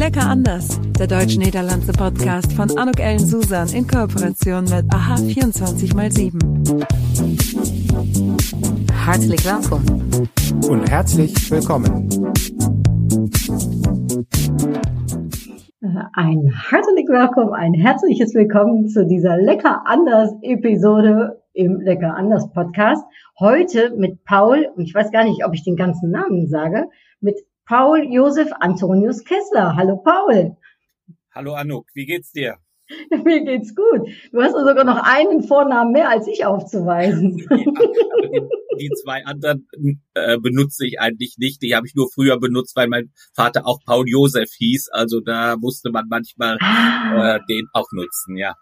Lecker anders, der deutsch-niederlandse Podcast von Anuk Ellen Susan in Kooperation mit AHA 24x7. Herzlich willkommen. Und herzlich willkommen. Ein herzlich willkommen, ein herzliches Willkommen zu dieser Lecker anders Episode im Lecker anders Podcast. Heute mit Paul, und ich weiß gar nicht, ob ich den ganzen Namen sage, mit Paul Josef Antonius Kessler. Hallo Paul. Hallo Anuk, wie geht's dir? Mir geht's gut. Du hast sogar noch einen Vornamen mehr als ich aufzuweisen. Ja, die, die, zwei anderen äh, benutze ich eigentlich nicht. Die habe ich nur früher benutzt, weil mein Vater auch Paul Josef hieß. Also da musste man manchmal ah. äh, den auch nutzen, ja.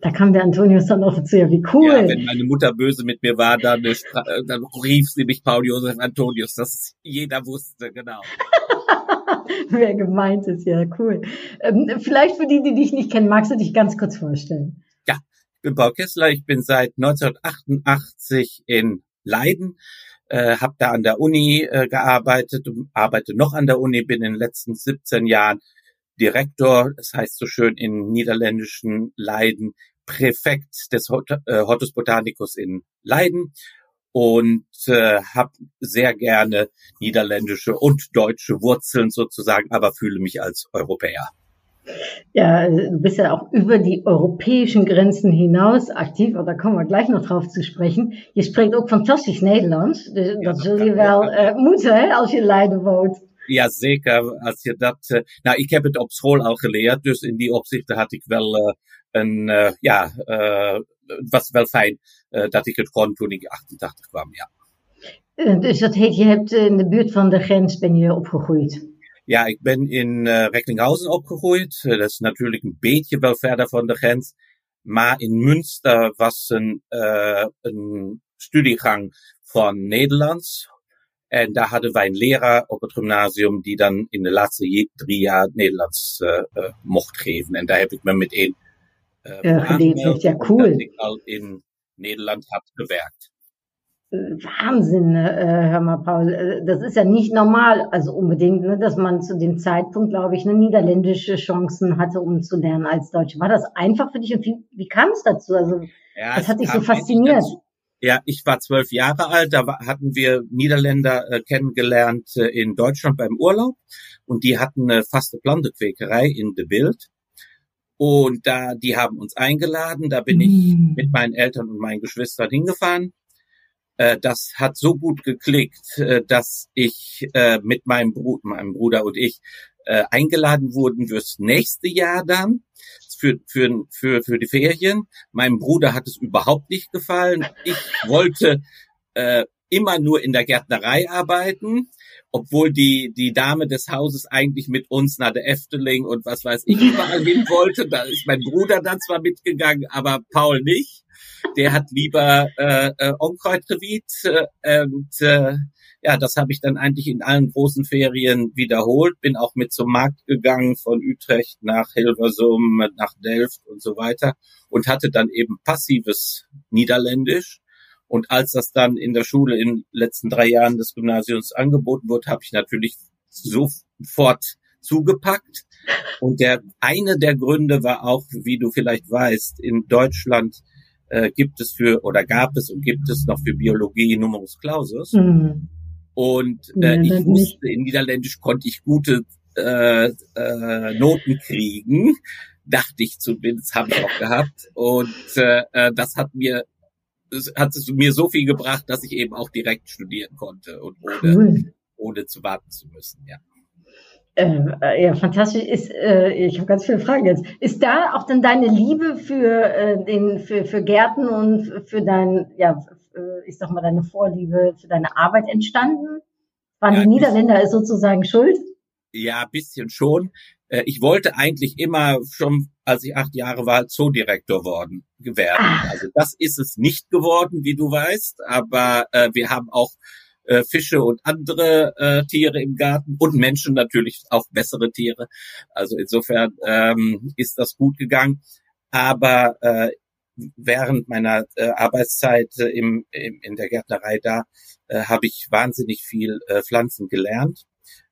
Da kam der Antonius dann ja, wie cool. Ja, wenn meine Mutter böse mit mir war, dann, äh, dann rief sie mich Paul Josef Antonius. Das jeder wusste, genau. Wer gemeint ist, ja, cool. Ähm, vielleicht für die, die dich nicht kennen, magst du dich ganz kurz vorstellen? Ja, ich bin Paul Kessler, ich bin seit 1988 in Leiden, äh, habe da an der Uni äh, gearbeitet, arbeite noch an der Uni, bin in den letzten 17 Jahren Direktor, das heißt so schön in niederländischen Leiden, Präfekt des Hot äh, Hortus Botanicus in Leiden und äh, habe sehr gerne niederländische und deutsche Wurzeln sozusagen, aber fühle mich als Europäer. Ja, du bist ja auch über die europäischen Grenzen hinaus aktief, aber da kommen wir gleich noch drauf zu sprechen. Je spreekt ook fantastisch Nederlands, dus dat zul je wel uh, moeten hè, als je Leiden woont. Ja, zeker. Als je dat, uh, nou, ik heb het op school al geleerd, dus in die opzichten had ik wel uh, een, uh, ja, het was wel fijn dat ik het kon toen ik 88 kwam, ja. Dus dat heet, je hebt in de buurt van de grens ben je opgegroeid? Ja, ik ben in uh, Recklinghausen opgegroeid. Uh, dat is natuurlijk een beetje wel verder van de grens. Maar in Münster was een, uh, een studiegang van Nederlands. Daar hadden wij een leraar op het gymnasium die dan in de laatste drie jaar Nederlands mocht geven. En daar heb ik me meteen uh, ja, geleerd. Ja, cool. Dat ik al in Nederland had gewerkt. Wahnsinn, äh, hör mal, Paul. Äh, das ist ja nicht normal, also unbedingt, ne, dass man zu dem Zeitpunkt, glaube ich, eine niederländische Chancen hatte, um zu lernen als Deutsche. War das einfach für dich und wie, wie kam es dazu? Also, ja, das hat dich so fasziniert. Ja, ich war zwölf Jahre alt, da hatten wir Niederländer äh, kennengelernt äh, in Deutschland beim Urlaub und die hatten eine faste Plantequäkerei in De Bild. Und da, die haben uns eingeladen, da bin mm. ich mit meinen Eltern und meinen Geschwistern hingefahren äh, das hat so gut geklickt, äh, dass ich äh, mit meinem Bruder, meinem Bruder und ich äh, eingeladen wurden fürs nächste Jahr dann für, für, für, für die Ferien. Meinem Bruder hat es überhaupt nicht gefallen. Ich wollte äh, immer nur in der Gärtnerei arbeiten, obwohl die, die Dame des Hauses eigentlich mit uns nach der Efteling und was weiß ich überall hin wollte. Da ist mein Bruder dann zwar mitgegangen, aber Paul nicht der hat lieber äh, äh, Onkreuzgebiet äh, und äh, ja, das habe ich dann eigentlich in allen großen Ferien wiederholt, bin auch mit zum Markt gegangen von Utrecht nach Hilversum, nach Delft und so weiter und hatte dann eben passives Niederländisch. Und als das dann in der Schule in den letzten drei Jahren des Gymnasiums angeboten wurde, habe ich natürlich sofort zugepackt. Und der eine der Gründe war auch, wie du vielleicht weißt, in Deutschland äh, gibt es für oder gab es und gibt es noch für Biologie Numerus Clausus. Mhm. Und äh, ja, ich wusste, in Niederländisch konnte ich gute äh, äh, Noten kriegen, dachte ich zumindest, habe ich auch gehabt. Und äh, äh das hat mir das hat es mir so viel gebracht, dass ich eben auch direkt studieren konnte und ohne, cool. ohne zu warten zu müssen. Ja. Äh, äh, ja, fantastisch. Ist, äh, ich habe ganz viele Fragen jetzt. Ist da auch dann deine Liebe für äh, den für, für Gärten und für dein, ja, ich sag mal deine Vorliebe für deine Arbeit entstanden? Waren ja, die Niederländer ist sozusagen schuld? Ja, bisschen schon. Äh, ich wollte eigentlich immer schon, als ich acht Jahre war, Zoodirektor worden werden. Ach. Also das ist es nicht geworden, wie du weißt. Aber äh, wir haben auch äh, Fische und andere äh, Tiere im Garten und Menschen natürlich auch bessere Tiere. Also insofern ähm, ist das gut gegangen. Aber äh, während meiner äh, Arbeitszeit im, im, in der Gärtnerei da äh, habe ich wahnsinnig viel äh, Pflanzen gelernt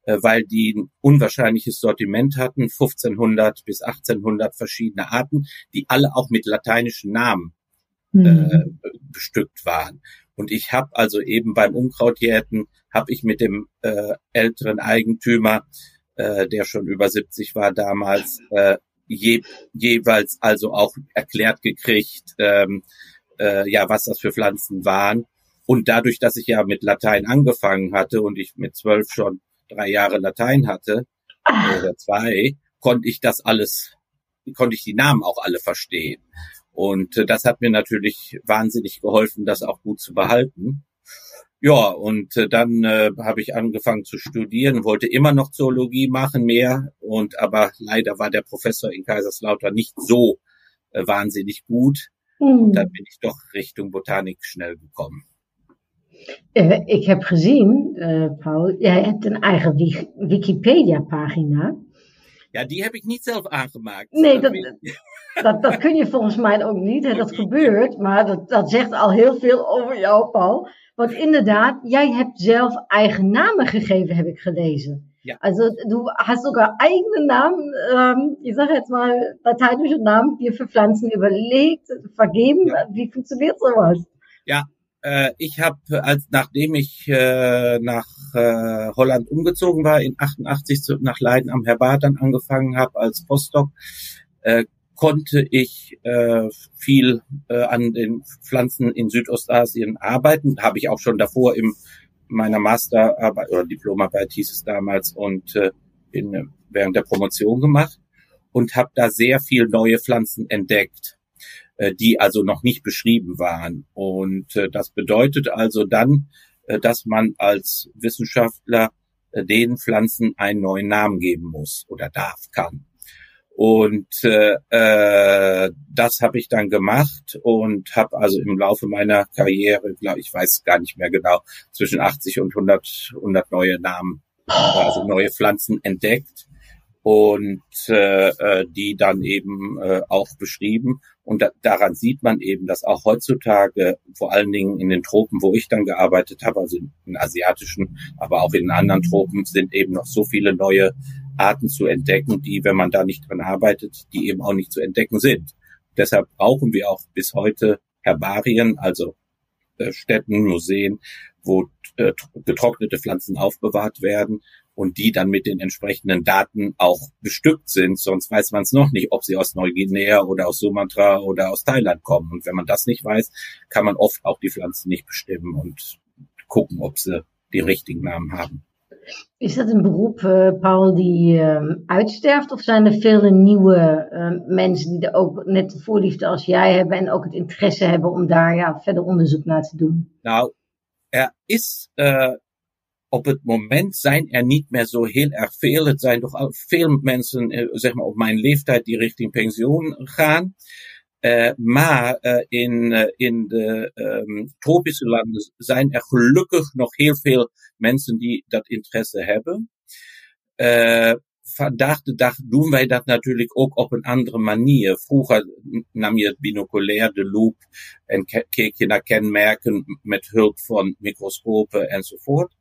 äh, weil die ein unwahrscheinliches Sortiment hatten, 1500 bis 1800 verschiedene Arten, die alle auch mit lateinischen Namen mhm. äh, bestückt waren. Und ich habe also eben beim Unkrautjäten, habe ich mit dem äh, älteren Eigentümer, äh, der schon über 70 war damals, äh, je, jeweils also auch erklärt gekriegt, ähm, äh, ja, was das für Pflanzen waren. Und dadurch, dass ich ja mit Latein angefangen hatte und ich mit zwölf schon drei Jahre Latein hatte, oder zwei, konnte ich das alles, konnte ich die Namen auch alle verstehen. Und äh, das hat mir natürlich wahnsinnig geholfen, das auch gut zu behalten. Ja, und äh, dann äh, habe ich angefangen zu studieren, wollte immer noch Zoologie machen, mehr. Und aber leider war der Professor in Kaiserslautern nicht so äh, wahnsinnig gut. Mhm. Und dann bin ich doch Richtung Botanik schnell gekommen. Uh, ik heb gezien, uh, Paul, jij hebt een eigen Wikipedia-pagina. Ja, die heb ik niet zelf aangemaakt. Nee, dat, dat, dat kun je volgens mij ook niet. Hè? Dat gebeurt, maar dat, dat zegt al heel veel over jou, Paul. Want inderdaad, jij hebt zelf eigen namen gegeven, heb ik gelezen. Ja. Also du hast sogar eigene Namen, ähm, ich sage jetzt mal lateinische Namen, dir für Pflanzen überlegt, vergeben. Ja. Wie funktioniert sowas? Ja, äh, ich habe, als nachdem ich äh, nach äh, Holland umgezogen war, in 88 zu, nach Leiden am Herbat dann angefangen habe als Postdoc, äh, konnte ich äh, viel äh, an den Pflanzen in Südostasien arbeiten. Habe ich auch schon davor in meiner Masterarbeit oder Diplomarbeit hieß es damals und äh, in, während der Promotion gemacht und habe da sehr viel neue Pflanzen entdeckt. Äh, die also noch nicht beschrieben waren. Und äh, das bedeutet also dann, äh, dass man als Wissenschaftler den Pflanzen einen neuen Namen geben muss oder darf, kann. Und äh, äh, das habe ich dann gemacht und habe also im Laufe meiner Karriere, glaub, ich weiß gar nicht mehr genau, zwischen 80 und 100, 100 neue Namen, also neue Pflanzen entdeckt und äh, äh, die dann eben äh, auch beschrieben. Und da, daran sieht man eben, dass auch heutzutage, vor allen Dingen in den Tropen, wo ich dann gearbeitet habe, also in, in asiatischen, aber auch in anderen Tropen, sind eben noch so viele neue Arten zu entdecken, die, wenn man da nicht dran arbeitet, die eben auch nicht zu entdecken sind. Deshalb brauchen wir auch bis heute Herbarien, also äh, Städten, Museen, wo äh, getrocknete Pflanzen aufbewahrt werden und die dann mit den entsprechenden Daten auch bestückt sind. Sonst weiß man es noch nicht, ob sie aus Neuguinea oder aus Sumatra oder aus Thailand kommen. Und wenn man das nicht weiß, kann man oft auch die Pflanzen nicht bestimmen und gucken, ob sie die richtigen Namen haben. Is dat een beroep, uh, Paul, die uh, uitsterft? Of zijn er vele nieuwe uh, mensen die er ook net de voorliefde als jij hebben en ook het interesse hebben om daar ja, verder onderzoek naar te doen? Nou, er is op het moment zijn er niet meer zo heel erg veel. Het zijn toch al veel mensen, eh, zeg maar op mijn leeftijd, die richting pensioen gaan. Uh, maar uh, in, uh, in de um, tropische landen zijn er gelukkig nog heel veel mensen die dat interesse hebben. vandaag de dag doen wij dat natuurlijk ook op een andere manier. Vroeger nam je het binoculair, de loop, en keek je naar kenmerken met hulp van microscopen enzovoort.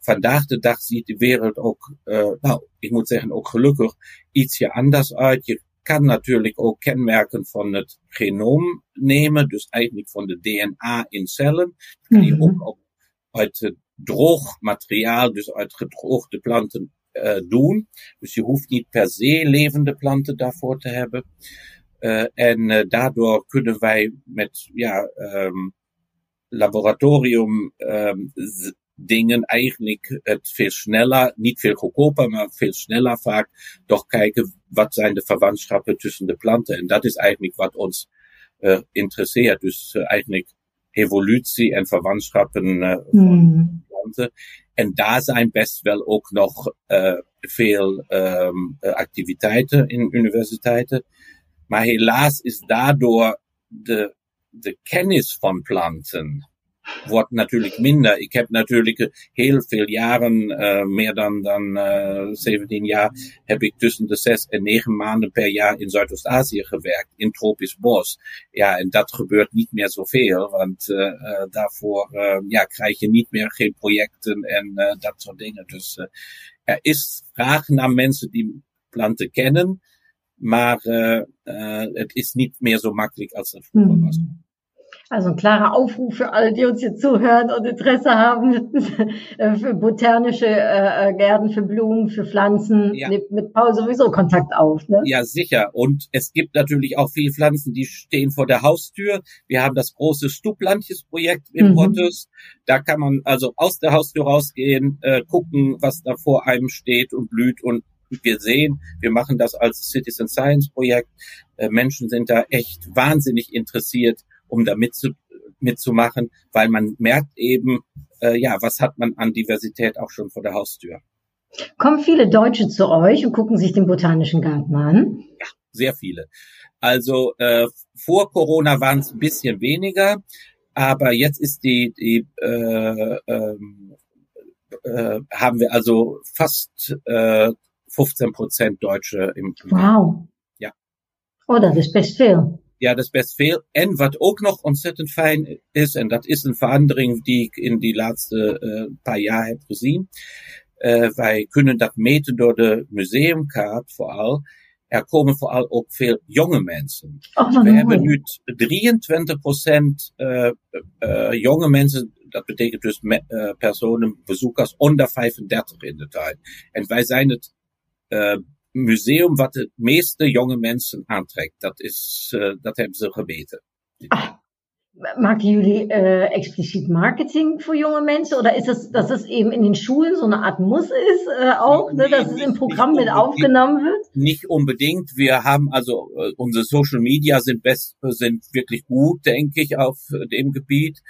Vandaag de dag ziet de wereld ook, nou, ik moet zeggen ook gelukkig, ietsje anders uit. Kan natuurlijk ook kenmerken van het genoom nemen, dus eigenlijk van de DNA in cellen. Dat kan je ook op, uit droog materiaal, dus uit gedroogde planten uh, doen. Dus je hoeft niet per se levende planten daarvoor te hebben. Uh, en uh, daardoor kunnen wij met ja, um, laboratorium um, dingen eigenlijk het veel sneller, niet veel goedkoper, maar veel sneller vaak toch kijken wat zijn de verwantschappen tussen de planten. En dat is eigenlijk wat ons uh, interesseert. Dus uh, eigenlijk evolutie en verwantschappen uh, van mm. planten. En daar zijn best wel ook nog veel um, activiteiten in universiteiten. Maar helaas is daardoor de, de kennis van planten wordt natuurlijk minder. Ik heb natuurlijk heel veel jaren, uh, meer dan, dan uh, 17 jaar, heb ik tussen de zes en negen maanden per jaar in Zuidoost-Azië gewerkt, in tropisch bos. Ja, en dat gebeurt niet meer zoveel, want daarvoor ja, krijg je niet meer geen projecten en dat soort dingen. Dus er is vraag naar mensen die planten kennen, maar het is niet meer zo makkelijk als het vroeger was. Hmm. Also ein klarer Aufruf für alle, die uns jetzt zuhören und Interesse haben für botanische äh, Gärten, für Blumen, für Pflanzen. Ja. Nimmt mit Paul sowieso Kontakt auf. Ne? Ja, sicher. Und es gibt natürlich auch viele Pflanzen, die stehen vor der Haustür. Wir haben das große Stublandjes-Projekt im mhm. Da kann man also aus der Haustür rausgehen, äh, gucken, was da vor einem steht und blüht und wir sehen, wir machen das als Citizen Science Projekt. Äh, Menschen sind da echt wahnsinnig interessiert um da mitzu, mitzumachen, weil man merkt eben, äh, ja, was hat man an Diversität auch schon vor der Haustür. Kommen viele Deutsche zu euch und gucken sich den Botanischen Garten an? Ja, sehr viele. Also äh, vor Corona waren es ein bisschen weniger, aber jetzt ist die, die äh, ähm, äh, haben wir also fast äh, 15 Prozent Deutsche im, Wow. Ja. Oh, dat is best veel. Ja, dat is best veel. En wat ook nog ontzettend fijn is, en dat is een verandering die ik in die laatste uh, paar jaar heb gezien. Uh, wij kunnen dat meten door de museumkaart vooral. Er komen vooral ook veel jonge mensen. Oh, We hebben nu 23 procent uh, jonge mensen. Dat betekent dus personen, bezoekers onder 35 in de tijd. En wij zijn het museum wat het meeste jonge mensen aantrekt. Dat, is, uh, dat hebben ze gebeten. Ah, maken jullie uh, expliciet Marketing voor jonge mensen? Oder ist das, dass es eben in den Schulen so eine Art Muss ist, äh, auch, nee, ne, dass nicht, es im Programm mit aufgenommen wird? Nicht unbedingt. Wir haben also, uh, unsere Social Media sind, best, sind wirklich gut, denke ich, auf dem Gebiet.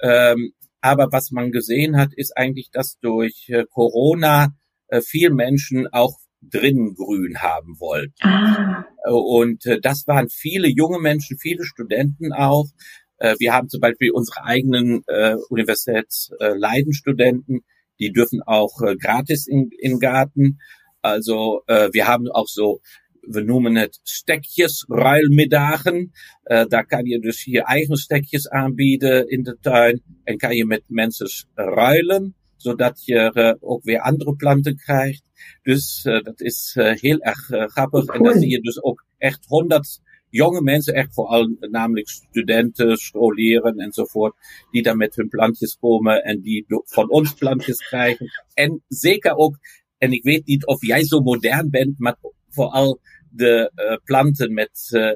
Ähm, aber was man gesehen hat, ist eigentlich, dass durch äh, Corona äh, viel Menschen auch drinnen grün haben wollten. Ah. Und äh, das waren viele junge Menschen, viele Studenten auch. Äh, wir haben zum Beispiel unsere eigenen äh, Universitätsleidenstudenten, die dürfen auch äh, gratis in, in Garten. Also äh, wir haben auch so we noemen het stekjesruilmiddagen. Uh, daar kan je dus je eigen stekjes aanbieden in de tuin en kan je met mensen ruilen, zodat je uh, ook weer andere planten krijgt. Dus uh, dat is uh, heel erg grappig. Cool. En dan zie je dus ook echt honderd jonge mensen, echt vooral namelijk studenten, scholieren enzovoort, die dan met hun plantjes komen en die van ons plantjes krijgen. En zeker ook, en ik weet niet of jij zo modern bent, maar vooral de uh, planten met uh,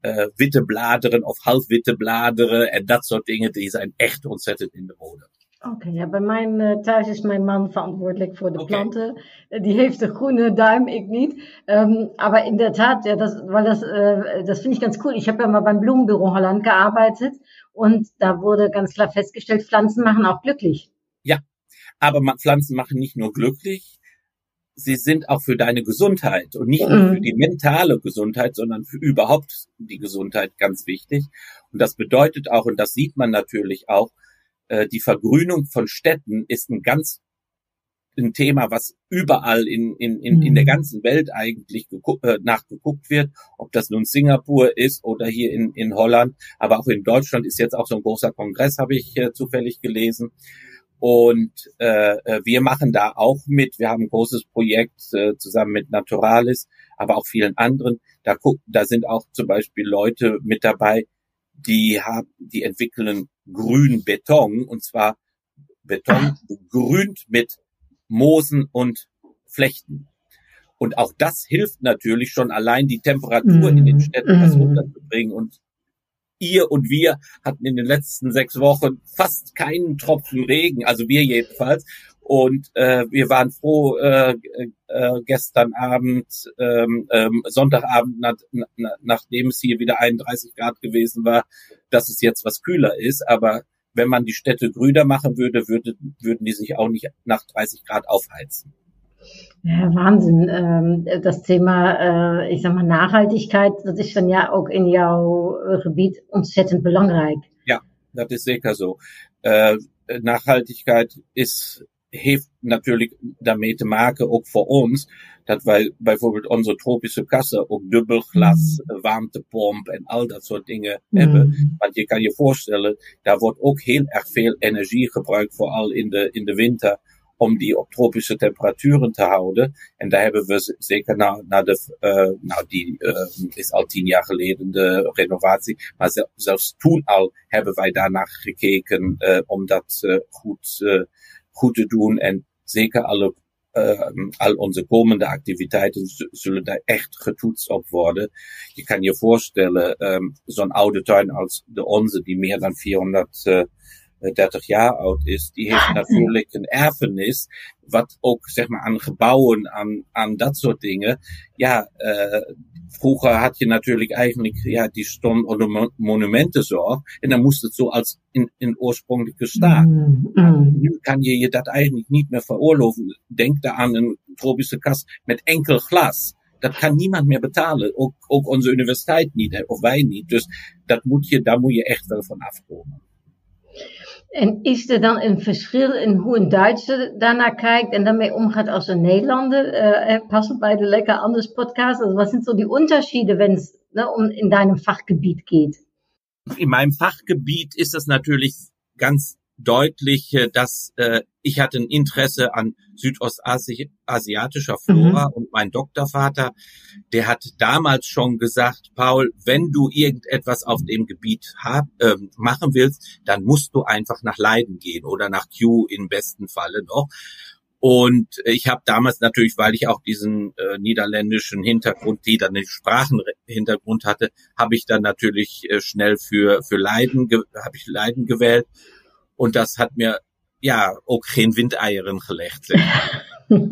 uh, witte bladeren of halfwitte bladeren en dat soort dingen, die zijn echt ontzettend in de mode. Oké, ja, bij mijn uh, thuis is mijn man verantwoordelijk voor de okay. planten. Uh, die heeft de groene duim, ik niet. Um, aber in der Tat, ja, das, weil das, uh, das finde ich ganz cool. Ich habe ja mal beim Blumenbüro Holland gearbeitet und da wurde ganz klar festgestellt, Pflanzen machen auch glücklich. Ja, aber Pflanzen machen nicht nur glücklich, sie sind auch für deine Gesundheit und nicht nur für mhm. die mentale Gesundheit, sondern für überhaupt die Gesundheit ganz wichtig. Und das bedeutet auch, und das sieht man natürlich auch, äh, die Vergrünung von Städten ist ein ganz ein Thema, was überall in, in, in, in der mhm. ganzen Welt eigentlich äh, nachgeguckt wird, ob das nun Singapur ist oder hier in, in Holland, aber auch in Deutschland ist jetzt auch so ein großer Kongress, habe ich äh, zufällig gelesen. Und äh, äh wir machen da auch mit. Wir haben ein großes Projekt äh, zusammen mit Naturalis, aber auch vielen anderen. Da, guck, da sind auch zum Beispiel Leute mit dabei, die haben, die entwickeln grün Beton und zwar Beton begrünt mit Moosen und Flechten. Und auch das hilft natürlich schon allein die Temperatur mm. in den mhm. Städten was mm. runterzubringen. Und ihr und wir hatten in den letzten sechs Wochen fast keinen Tropfen Regen, also wir jedenfalls. Und äh, wir waren froh äh, äh, gestern Abend, ähm, ähm, Sonntagabend, nach, na, nachdem es hier wieder 31 Grad gewesen war, dass es jetzt was kühler ist. Aber wenn man die Städte grüner machen würde, würde würden die sich auch nicht nach 30 Grad aufheizen. Ja, Wahnsinn. Ähm, das Thema, äh, ich sag mal, Nachhaltigkeit, das ist dann ja auch in jouw gebied ontzettend belangrijk. Ja, dat is zeker zo. Uh, Nachhaltigkeit is heeft natuurlijk daarmee te maken, ook voor ons, dat wij bijvoorbeeld onze tropische kassen ook dubbelglas, mm. warmtepomp en al dat soort dingen mm. hebben. Want je kan je voorstellen, daar wordt ook heel erg veel energie gebruikt, vooral in de, in de winter, om die op tropische temperaturen te houden. En daar hebben we zeker na, na de, uh, nou die uh, is al tien jaar geleden de renovatie, maar zel, zelfs toen al hebben wij daarnaar gekeken uh, om dat goed goed te doen en zeker alle uh, al onze komende activiteiten zullen daar echt getoetst op worden. Je kan je voorstellen, um, zo'n oude tuin als de onze, die meer dan 400 uh, 30 jaar oud is, die heeft natuurlijk een erfenis, wat ook zeg maar aan gebouwen, aan, aan dat soort dingen. Ja, uh, vroeger had je natuurlijk eigenlijk, ja, die stond onder monumentenzorg en dan moest het zo als in, in oorspronkelijke staat. Mm, mm. Nu kan je je dat eigenlijk niet meer veroorloven. Denk daar aan een tropische kast met enkel glas. Dat kan niemand meer betalen. Ook, ook onze universiteit niet, of wij niet. Dus dat moet je, daar moet je echt wel van afkomen. En is er dan een verschil in hoe een Duitser daarnaar kijkt en daarmee omgaat als een Nederlander? Äh, passen bij de Lekker Anders Podcast. Also was sind so die Unterschiede, wenn es ne, um in deinem Fachgebiet geht? In meinem Fachgebiet ist das natürlich ganz deutlich, äh, dass äh, ich hatte ein Interesse an südostasiatischer Flora mhm. und mein Doktorvater, der hat damals schon gesagt, Paul, wenn du irgendetwas auf dem Gebiet hab, äh, machen willst, dann musst du einfach nach Leiden gehen oder nach Kew im besten Falle noch. Und ich habe damals natürlich, weil ich auch diesen äh, niederländischen Hintergrund, die dann den Sprachenhintergrund hatte, habe ich dann natürlich äh, schnell für für Leiden habe ich Leiden gewählt und das hat mir ja ook geen windeieren gelegd.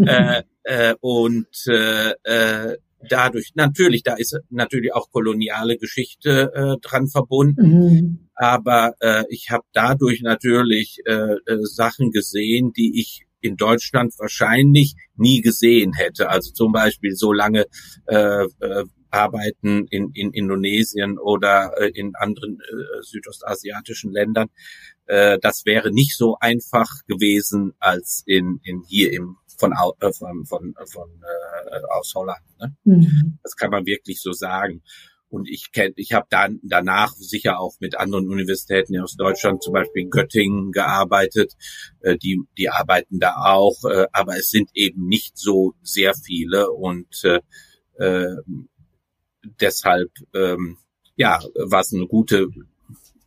äh, äh, und äh, dadurch, natürlich, da ist natürlich auch koloniale Geschichte äh, dran verbunden, mhm. aber äh, ich habe dadurch natürlich äh, äh, Sachen gesehen, die ich in Deutschland wahrscheinlich nie gesehen hätte. Also zum Beispiel so lange äh, äh, arbeiten in, in Indonesien oder äh, in anderen äh, südostasiatischen Ländern. Äh, das wäre nicht so einfach gewesen als in, in hier im von äh, von von, von äh, aus Holland. Ne? Mhm. Das kann man wirklich so sagen. Und ich kenne, ich habe dann danach sicher auch mit anderen Universitäten aus Deutschland, zum Beispiel in Göttingen, gearbeitet. Äh, die die arbeiten da auch, äh, aber es sind eben nicht so sehr viele und äh, äh, deshalb ähm, ja, war es eine gute,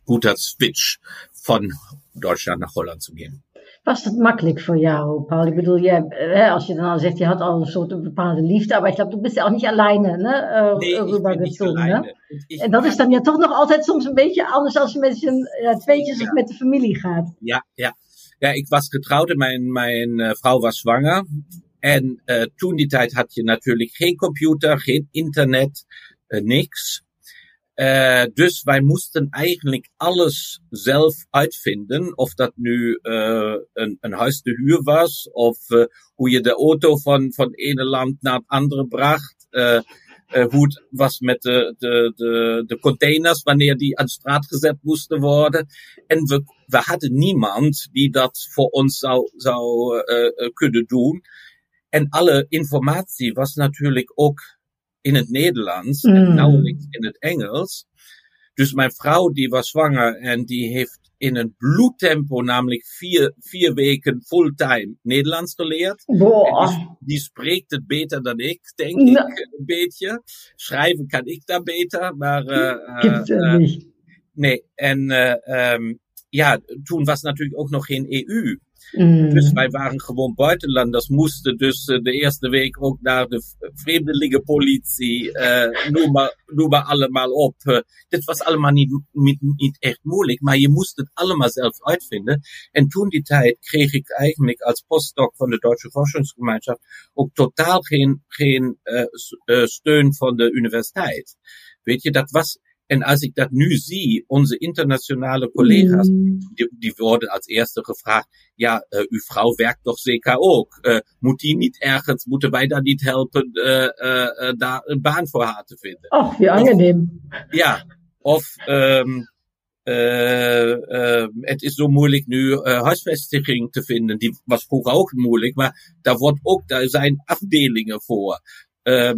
guter Switch von Deutschland nach Holland zu gehen. Was dat makkelijk voor jou, Paul? Ik bedoel, je, als je dan al zegt, je had al een soort bepaalde liefde, maar ik geloof, du bist ja auch nicht alleine ne, uh, nee, rübergezogen. Ne? En dat is dan ja toch nog altijd soms een beetje anders als je met je ja, tweetjes ja. of met de familie gaat. Ja, ja. Ja, ik was getrouwd en mijn, mijn uh, vrouw was zwanger. En uh, toen die tijd had je natuurlijk geen computer, geen internet. Uh, niks. Uh, dus wij moesten eigenlijk alles zelf uitvinden. Of dat nu uh, een, een huis te huur was, of hoe je de auto van, van ene land naar het andere bracht. hoe het was met de, de, de, de containers, wanneer die aan straat gezet moesten worden. En we, we hadden niemand die dat voor ons zou, zou kunnen doen. En alle informatie was natuurlijk ook in het Nederlands mm. en nauwelijks in het Engels. Dus mijn vrouw die was zwanger en die heeft in een bloedtempo, namelijk vier, vier weken fulltime Nederlands geleerd. Die, die, spreekt het beter dan ik, denk ik, een beetje. Schrijven kan ik daar beter, maar... Uh, uh, nee, en um, ja, toen was natuurlijk ook nog geen EU. Mm. Dus wij waren gewoon buitenlanders, moesten dus uh, de eerste week ook naar de vreemdelingenpolitie, uh, noem, maar, noem maar allemaal op. Uh, dit was allemaal niet, niet, echt moeilijk, maar je moest het allemaal zelf uitvinden. En toen die tijd kreeg ik eigenlijk als postdoc van de Duitse Forschungsgemeinschaft ook totaal geen, geen steun van de universiteit. Weet je, dat was En als ik dat nu zie, onze internationale collega's, mm. die, die, worden als eerste gevraagd, ja, uh, uw vrouw werkt toch zeker ook. Uh, moet die niet ergens, moeten wij daar niet helpen, uh, daar een baan voor haar te vinden? Oh, wie angenehm. Of, ja, of um, het is zo moeilijk nu huisvesting te vinden. Die was vroeger ook moeilijk, maar daar wordt ook, daar zijn afdelingen voor. Uh,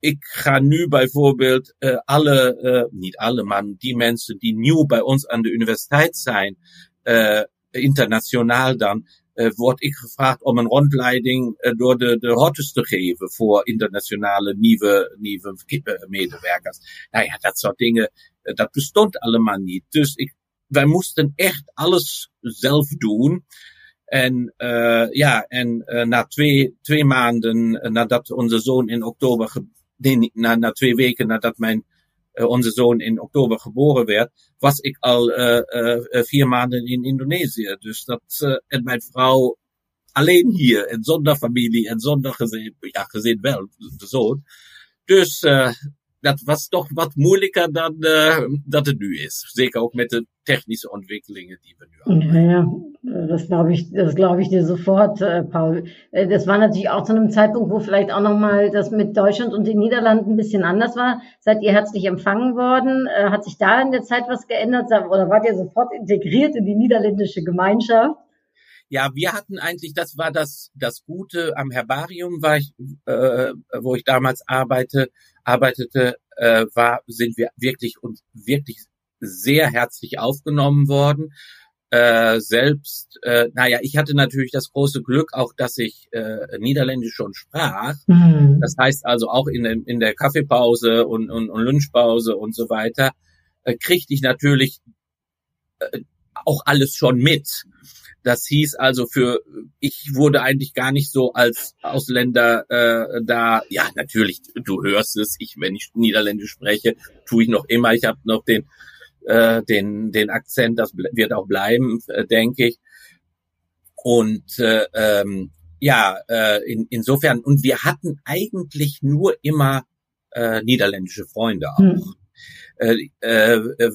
ik ga nu bijvoorbeeld uh, alle, uh, niet alle, maar die mensen die nieuw bij ons aan de universiteit zijn, uh, internationaal dan, word ik gevraagd om een rondleiding door de, de routes te geven voor internationale nieuwe, nieuwe medewerkers. Nou ja, dat soort dingen, dat bestond allemaal niet. Dus ik, wij moesten echt alles zelf doen. En ja, en na twee, twee maanden nadat onze zoon in oktober nee, na, na twee weken nadat mijn uh, onze zoon in oktober geboren werd, was ik al uh, uh, vier maanden in Indonesië. Dus dat en mijn vrouw alleen hier en zonder familie en zonder gezin, ja gezin wel, de zoon. Dus dat was toch wat moeilijker dan uh, dat het nu is. Zeker ook met de technische Entwicklungen, die wir nu haben. Ja, das glaube ich, das glaube ich dir sofort, äh, Paul. Äh, das war natürlich auch zu einem Zeitpunkt, wo vielleicht auch nochmal das mit Deutschland und den Niederlanden ein bisschen anders war. Seid ihr herzlich empfangen worden? Äh, hat sich da in der Zeit was geändert oder wart ihr sofort integriert in die niederländische Gemeinschaft? Ja, wir hatten eigentlich, das war das, das Gute am Herbarium, war ich, äh, wo ich damals arbeite, arbeitete, äh, war, sind wir wirklich und wirklich sehr herzlich aufgenommen worden. Äh, selbst, äh, naja, ich hatte natürlich das große Glück auch, dass ich äh, Niederländisch schon sprach. Mhm. Das heißt also auch in, in der Kaffeepause und, und, und Lunchpause und so weiter, äh, kriegte ich natürlich äh, auch alles schon mit. Das hieß also für, ich wurde eigentlich gar nicht so als Ausländer äh, da, ja natürlich, du hörst es, ich, wenn ich Niederländisch spreche, tue ich noch immer, ich habe noch den, äh, den, den Akzent, das wird auch bleiben, äh, denke ich. Und äh, ähm, ja, äh, in, insofern, und wir hatten eigentlich nur immer äh, niederländische Freunde auch. Hm. Äh, äh,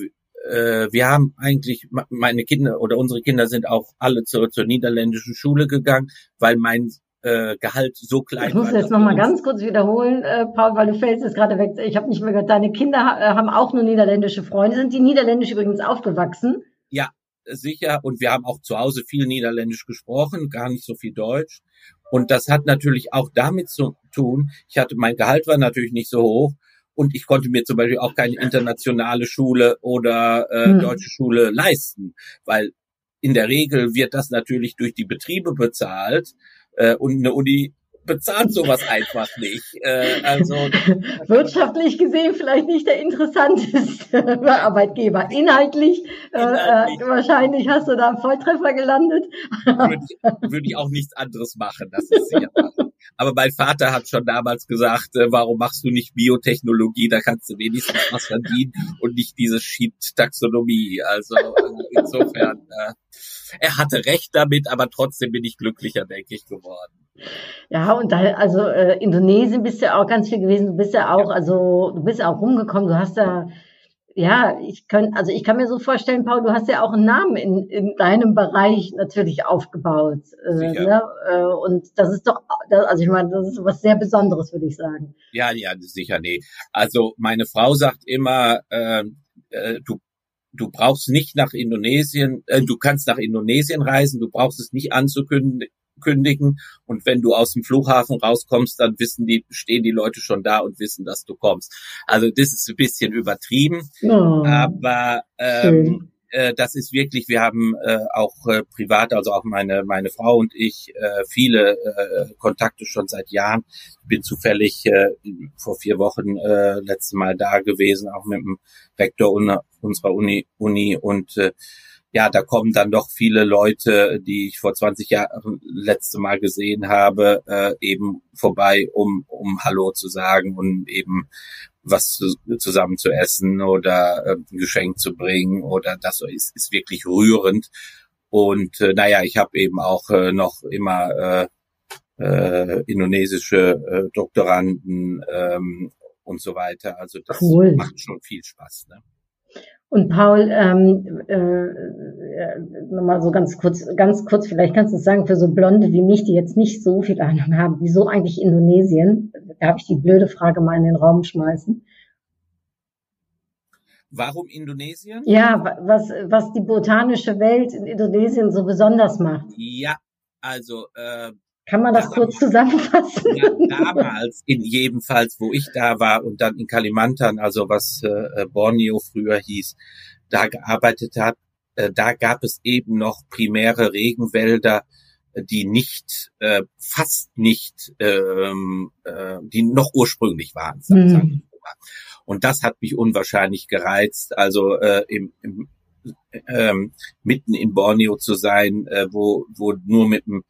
äh, wir haben eigentlich, meine Kinder oder unsere Kinder sind auch alle zur, zur niederländischen Schule gegangen, weil mein äh, Gehalt so klein war. Ich muss jetzt nochmal ganz kurz wiederholen, äh, Paul, weil du fällst jetzt gerade weg. Ich habe nicht mehr gehört, deine Kinder äh, haben auch nur niederländische Freunde. Sind die niederländisch übrigens aufgewachsen? Ja, sicher. Und wir haben auch zu Hause viel Niederländisch gesprochen, gar nicht so viel Deutsch. Und das hat natürlich auch damit zu tun, ich hatte, mein Gehalt war natürlich nicht so hoch und ich konnte mir zum Beispiel auch keine internationale Schule oder äh, hm. deutsche Schule leisten, weil in der Regel wird das natürlich durch die Betriebe bezahlt äh, und eine Uni bezahlt sowas einfach nicht. Äh, also wirtschaftlich gesehen vielleicht nicht der interessanteste Arbeitgeber. Inhaltlich, äh, Inhaltlich. Äh, wahrscheinlich hast du da einen Volltreffer gelandet. Würde ich, würde ich auch nichts anderes machen. Das ist sicher. Aber mein Vater hat schon damals gesagt, äh, warum machst du nicht Biotechnologie? Da kannst du wenigstens was verdienen und nicht diese Shit-Taxonomie. Also äh, insofern, äh, er hatte recht damit, aber trotzdem bin ich glücklicher, denke ich, geworden. Ja, und da, also äh, Indonesien bist du ja auch ganz viel gewesen. Du bist ja auch, ja. also du bist ja auch rumgekommen. Du hast da ja, ich kann, also ich kann mir so vorstellen, Paul, du hast ja auch einen Namen in, in deinem Bereich natürlich aufgebaut. Äh, ne? Äh, und das ist doch, also ich meine, das ist was sehr Besonderes, würde ich sagen. Ja, ja, sicher, nee. Also meine Frau sagt immer, äh, äh, du du brauchst nicht nach Indonesien, äh, du kannst nach Indonesien reisen, du brauchst es nicht anzukündigen, kündigen. Und wenn du aus dem Flughafen rauskommst, dann wissen die, stehen die Leute schon da und wissen, dass du kommst. Also das ist ein bisschen übertrieben, oh, aber ähm, äh, das ist wirklich, wir haben äh, auch äh, privat, also auch meine meine Frau und ich, äh, viele äh, Kontakte schon seit Jahren. Ich bin zufällig äh, vor vier Wochen äh, letzte Mal da gewesen, auch mit dem Rektor unserer Uni, Uni und äh, ja, da kommen dann doch viele Leute, die ich vor 20 Jahren letzte Mal gesehen habe, äh, eben vorbei, um, um Hallo zu sagen und eben was zu, zusammen zu essen oder äh, ein Geschenk zu bringen oder das ist, ist wirklich rührend. Und äh, naja, ich habe eben auch äh, noch immer äh, äh, indonesische äh, Doktoranden ähm, und so weiter. Also das cool. macht schon viel Spaß. Ne? Und Paul, ähm, äh, nochmal so ganz kurz, ganz kurz, vielleicht kannst du sagen, für so Blonde wie mich, die jetzt nicht so viel Ahnung haben, wieso eigentlich Indonesien? Darf ich die blöde Frage mal in den Raum schmeißen? Warum Indonesien? Ja, was, was die botanische Welt in Indonesien so besonders macht. Ja, also äh, kann man das kurz zusammenfassen? Ja, damals, in jedenfalls, wo ich da war und dann in Kalimantan, also was äh, Borneo früher hieß, da gearbeitet hat, äh, da gab es eben noch primäre Regenwälder, die nicht, äh, fast nicht, ähm, äh, die noch ursprünglich waren. Mhm. Und das hat mich unwahrscheinlich gereizt. Also äh, im, im ähm, mitten in Borneo zu sein, äh, wo, wo nur mit dem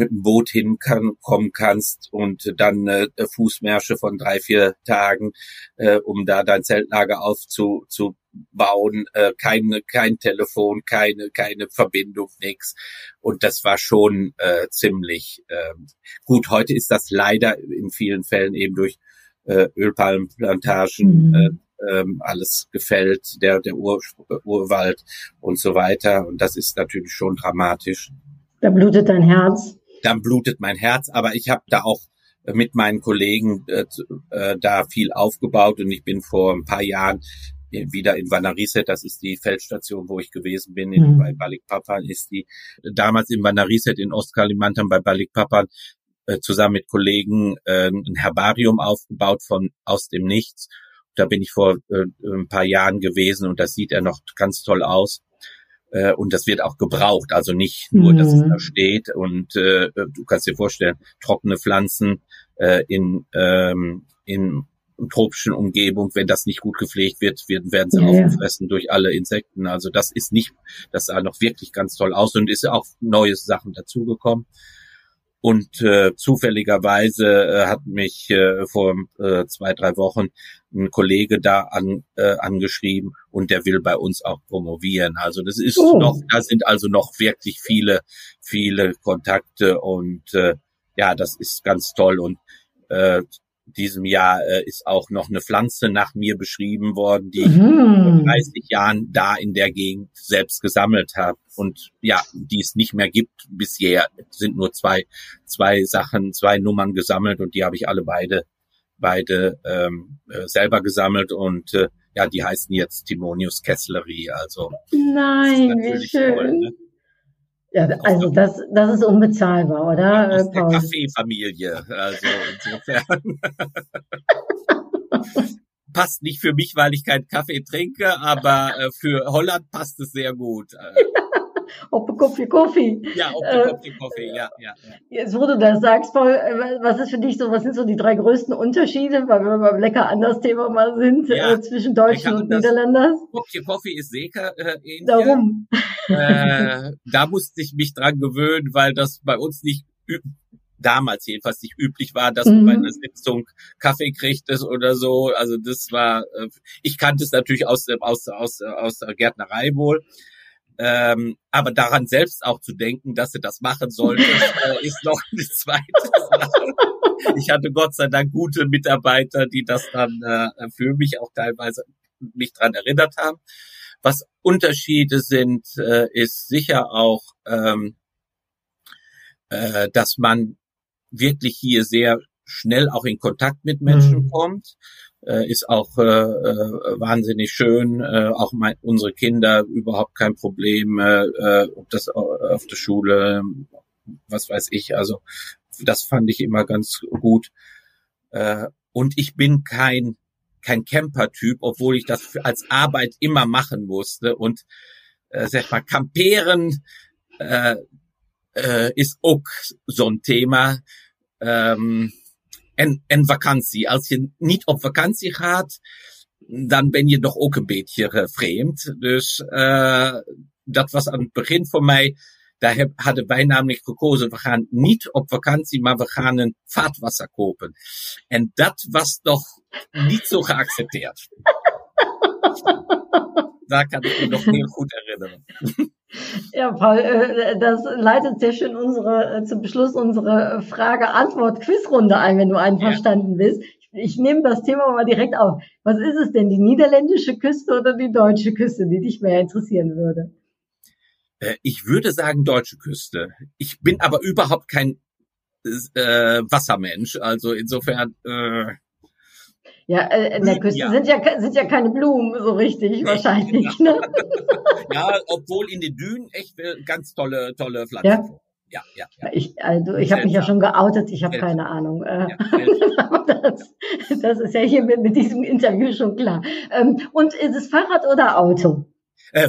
mit dem Boot hinkommen kannst und dann äh, Fußmärsche von drei, vier Tagen, äh, um da dein Zeltlager aufzubauen, äh, keine, kein Telefon, keine, keine Verbindung, nix. Und das war schon äh, ziemlich äh, gut. Heute ist das leider in vielen Fällen eben durch äh, Ölpalmenplantagen mhm. äh, ähm, alles gefällt, der, der Ur, Urwald und so weiter. Und das ist natürlich schon dramatisch. Da blutet dein Herz. Dann blutet mein Herz, aber ich habe da auch mit meinen Kollegen äh, äh, da viel aufgebaut und ich bin vor ein paar Jahren wieder in Vanariset, das ist die Feldstation, wo ich gewesen bin, in, mhm. bei Balikpapan ist die, damals in Vanariset in Ostkalimantan bei Balikpapan äh, zusammen mit Kollegen äh, ein Herbarium aufgebaut von aus dem Nichts da bin ich vor äh, ein paar Jahren gewesen und das sieht er noch ganz toll aus. Äh, und das wird auch gebraucht, also nicht nur, dass es mhm. da steht. Und äh, du kannst dir vorstellen, trockene Pflanzen äh, in, ähm, in tropischen Umgebung, wenn das nicht gut gepflegt wird, werden, werden sie ja, aufgefressen ja. durch alle Insekten. Also das ist nicht, das sah noch wirklich ganz toll aus und ist auch neue Sachen dazugekommen. Und äh, zufälligerweise äh, hat mich äh, vor äh, zwei, drei Wochen ein Kollege da an, äh, angeschrieben und der will bei uns auch promovieren. Also das ist oh. noch, da sind also noch wirklich viele, viele Kontakte und äh, ja, das ist ganz toll. Und äh, diesem Jahr äh, ist auch noch eine Pflanze nach mir beschrieben worden, die mhm. ich vor 30 Jahren da in der Gegend selbst gesammelt habe. Und ja, die es nicht mehr gibt bisher, sind nur zwei, zwei Sachen, zwei Nummern gesammelt und die habe ich alle beide, beide ähm, äh, selber gesammelt und äh, ja, die heißen jetzt Timonius Kessleri. Also Nein, wie schön. Toll, ne? Ja, also das, das ist unbezahlbar, oder? Aus der Kaffeefamilie, also insofern. passt nicht für mich, weil ich keinen Kaffee trinke, aber äh, für Holland passt es sehr gut. Oppe Koffee Koffee. Ja, Oppe Koffee Koffee, ja, ja, ja. Jetzt, wo du das sagst, Paul, äh, was ist für dich so, was sind so die drei größten Unterschiede, weil wir beim lecker anders Thema mal sind, ja, äh, zwischen Deutschen und Niederländern? Koffee Koffee ist Seker äh, ähnlich. Darum. Äh, da musste ich mich dran gewöhnen, weil das bei uns nicht damals jedenfalls nicht üblich war, dass mhm. bei einer Sitzung Kaffee kriegtest oder so. Also das war, äh, ich kannte es natürlich aus, aus, aus, aus der Gärtnerei wohl. Ähm, aber daran selbst auch zu denken, dass sie das machen sollte, äh, ist noch eine zweite Sache. Ich hatte Gott sei Dank gute Mitarbeiter, die das dann äh, für mich auch teilweise mich dran erinnert haben. Was Unterschiede sind, äh, ist sicher auch, ähm, äh, dass man wirklich hier sehr schnell auch in Kontakt mit Menschen mhm. kommt ist auch äh, äh, wahnsinnig schön. Äh, auch mein, unsere Kinder überhaupt kein Problem, äh, äh ob das auf der Schule, was weiß ich. Also das fand ich immer ganz gut. Äh, und ich bin kein kein Camper-Typ, obwohl ich das als Arbeit immer machen musste. Und äh, sag mal, Camperen äh, äh, ist auch so ein Thema. Ähm, en, en vakantie. Als je niet op vakantie gaat, dan ben je nog ook een beetje uh, vreemd. Dus uh, dat was aan het begin voor mij. Daar heb, hadden wij namelijk gekozen, we gaan niet op vakantie, maar we gaan een vaatwasser kopen. En dat was toch niet zo geaccepteerd. Daar kan ik me nog heel goed herinneren. Ja, Paul, äh, das leitet sehr schön unsere, äh, zum Beschluss unsere Frage-Antwort-Quizrunde ein, wenn du einverstanden ja. bist. Ich nehme das Thema mal direkt auf. Was ist es denn, die niederländische Küste oder die deutsche Küste, die dich mehr interessieren würde? Äh, ich würde sagen deutsche Küste. Ich bin aber überhaupt kein äh, Wassermensch. Also insofern. Äh Ja, äh, in der Küste Ja. sind ja sind ja keine Blumen so richtig wahrscheinlich. Ne? Ja, obwohl in den Dünen echt äh, ganz tolle, tolle Pflanzen. Ja? Ja, ja, ja. Ich, also ich habe mich ja schon geoutet, ich habe keine Ahnung. Äh, ja das, das ist ja hier mit, mit diesem Interview schon klar. Ähm, und ist es Fahrrad oder Auto?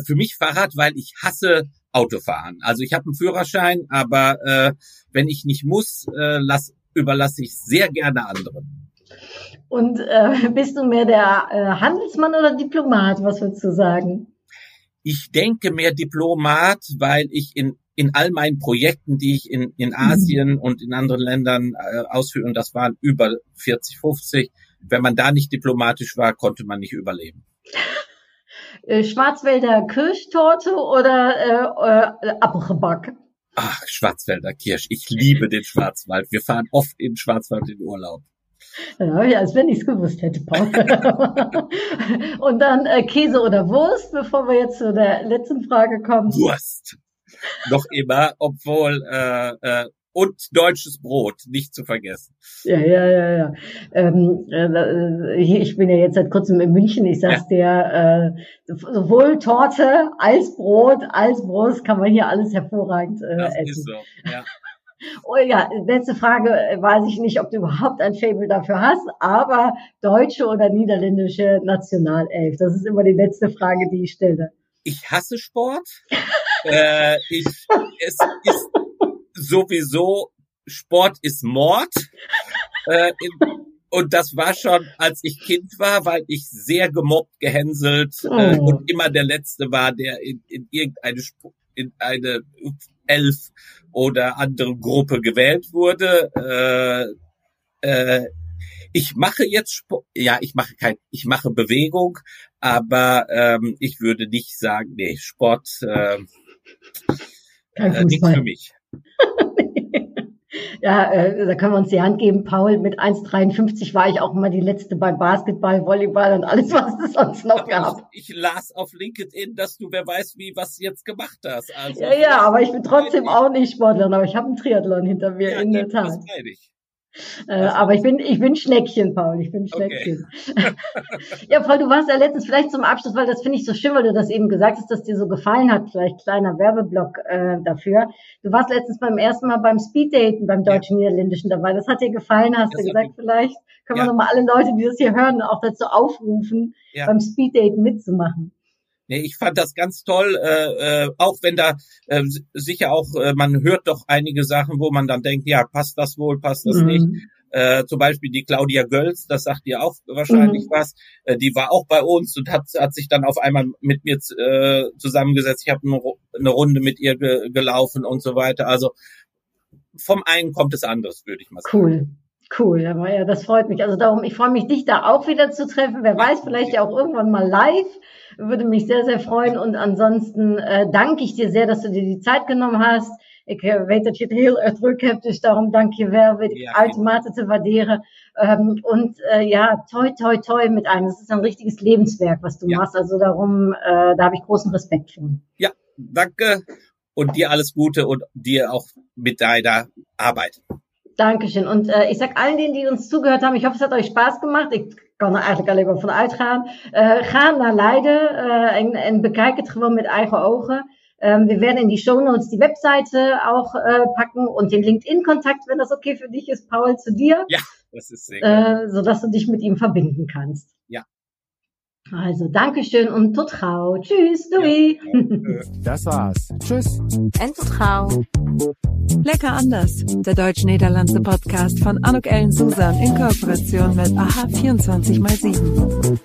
für mich Fahrrad, weil ich hasse Autofahren. Also ich habe einen Führerschein, aber äh, wenn ich nicht muss, äh, lass, überlasse ich sehr gerne anderen. Und äh, bist du mehr der äh, Handelsmann oder Diplomat? Was würdest du sagen? Ich denke mehr Diplomat, weil ich in in all meinen Projekten, die ich in, in Asien und in anderen Ländern äh, ausführe, und das waren über 40, 50, wenn man da nicht diplomatisch war, konnte man nicht überleben. Äh, Schwarzwälder Kirschtorte oder äh, äh, Apfelgebäck? Ach, Schwarzwälder Kirsch. Ich liebe den Schwarzwald. Wir fahren oft in Schwarzwald in Urlaub. Ja, ja, als wenn ich es gewusst hätte, Paul. Und dann äh, Käse oder Wurst, bevor wir jetzt zu der letzten Frage kommen. Wurst. Noch immer, obwohl äh, äh, und deutsches Brot, nicht zu vergessen. Ja, ja, ja, ja. Ähm, äh, hier, ich bin ja jetzt seit kurzem in München. Ich sag's dir, äh, sowohl Torte als Brot als Wurst kann man hier alles hervorragend äh, Das essen. ist so. Ja. Oh ja, letzte Frage, äh, weiß ich nicht, ob du überhaupt ein Fable dafür hast, aber deutsche oder niederländische Nationalelf? Das ist immer die letzte Frage, die ich stelle. Ich hasse Sport. äh, ich, es ist sowieso Sport ist Mord. Äh, in, und das war schon, als ich Kind war, weil ich sehr gemobbt, gehänselt äh, Oh. und immer der Letzte war, der in, in irgendeine Sp- in eine Elf oder andere Gruppe gewählt wurde. Äh, äh, ich mache jetzt Sport, ja, ich mache kein, ich mache Bewegung, aber ähm, ich würde nicht sagen, nee, Sport äh, Kein äh, nichts für mich. Ja, äh, da können wir uns die Hand geben. Paul, mit 1,53 war ich auch immer die Letzte beim Basketball, Volleyball und alles, was es sonst noch gab. Ich las auf LinkedIn, dass du wer weiß wie was jetzt gemacht hast. Also Ja, ja, aber ich bin trotzdem auch nicht Sportlerin, aber ich habe einen Triathlon hinter mir, ja, in der Tat. Das ich. Äh, aber ich bin, ich bin Schneckchen, Paul, ich bin Schneckchen. ja, Paul, du warst ja letztens vielleicht zum Abschluss, weil das finde ich so schön, weil du das eben gesagt hast, dass dir so gefallen hat, vielleicht kleiner Werbeblock äh, dafür. Du warst letztens beim ersten Mal beim Speeddaten beim deutschen-niederländischen dabei. Das hat dir gefallen, hast Das du gesagt, vielleicht können wir Ja. nochmal alle Leute, die das hier hören, auch dazu aufrufen, Ja. beim Speeddaten mitzumachen. Nee, ich fand das ganz toll, äh, äh, auch wenn da äh, sicher auch, äh, man hört doch einige Sachen, wo man dann denkt, ja, passt das wohl, passt das Mhm. nicht. Äh, zum Beispiel die Claudia Gölz, das sagt dir auch wahrscheinlich Mhm. was. Äh, die war auch bei uns und hat, hat sich dann auf einmal mit mir äh, zusammengesetzt. Ich habe eine, eine Runde mit ihr ge gelaufen und so weiter. Also vom einen kommt es anderes, würde ich mal sagen. Cool. Cool, ja, das freut mich. Also darum, ich freue mich, dich da auch wieder zu treffen. Wer weiß, vielleicht ja auch irgendwann mal live. Würde mich sehr, sehr freuen. Und ansonsten äh, danke ich dir sehr, dass du dir die Zeit genommen hast. Ik eh, weet dat je het heel erg druk hebt, dus daarom dank je wel. Weet ik Ja, uitermate te waarderen. Ähm, und äh, ja, toi, toi, toi mit einem. Das ist ein richtiges Lebenswerk, was du Ja. machst. Also darum, äh, da habe ich großen Respekt vor. Ja, danke und dir alles Gute und dir auch mit deiner Arbeit. Dankeschön. Und äh, ik zeg allen denen, die uns zugehört haben, ich hoffe, es hat euch Spaß gemacht. Ik kan er eigenlijk alleen maar van uitgaan. Äh, ga naar Leiden äh, en, en bekijk het gewoon met eigen ogen. Ähm, wir werden in die Show Notes die Webseite auch äh, packen und den LinkedIn-Kontakt, wenn das okay für dich ist, Paul, zu dir, Ja, das ist sehr gut. äh, sodass du dich mit ihm verbinden kannst. Ja. Also, Dankeschön und tot gauw. Tschüss, doei. Das war's. Tschüss. En tot gauw. Lecker anders. Der deutsch-niederlandse Podcast von Anuk Ellen Susan in Kooperation mit AHA 24x7.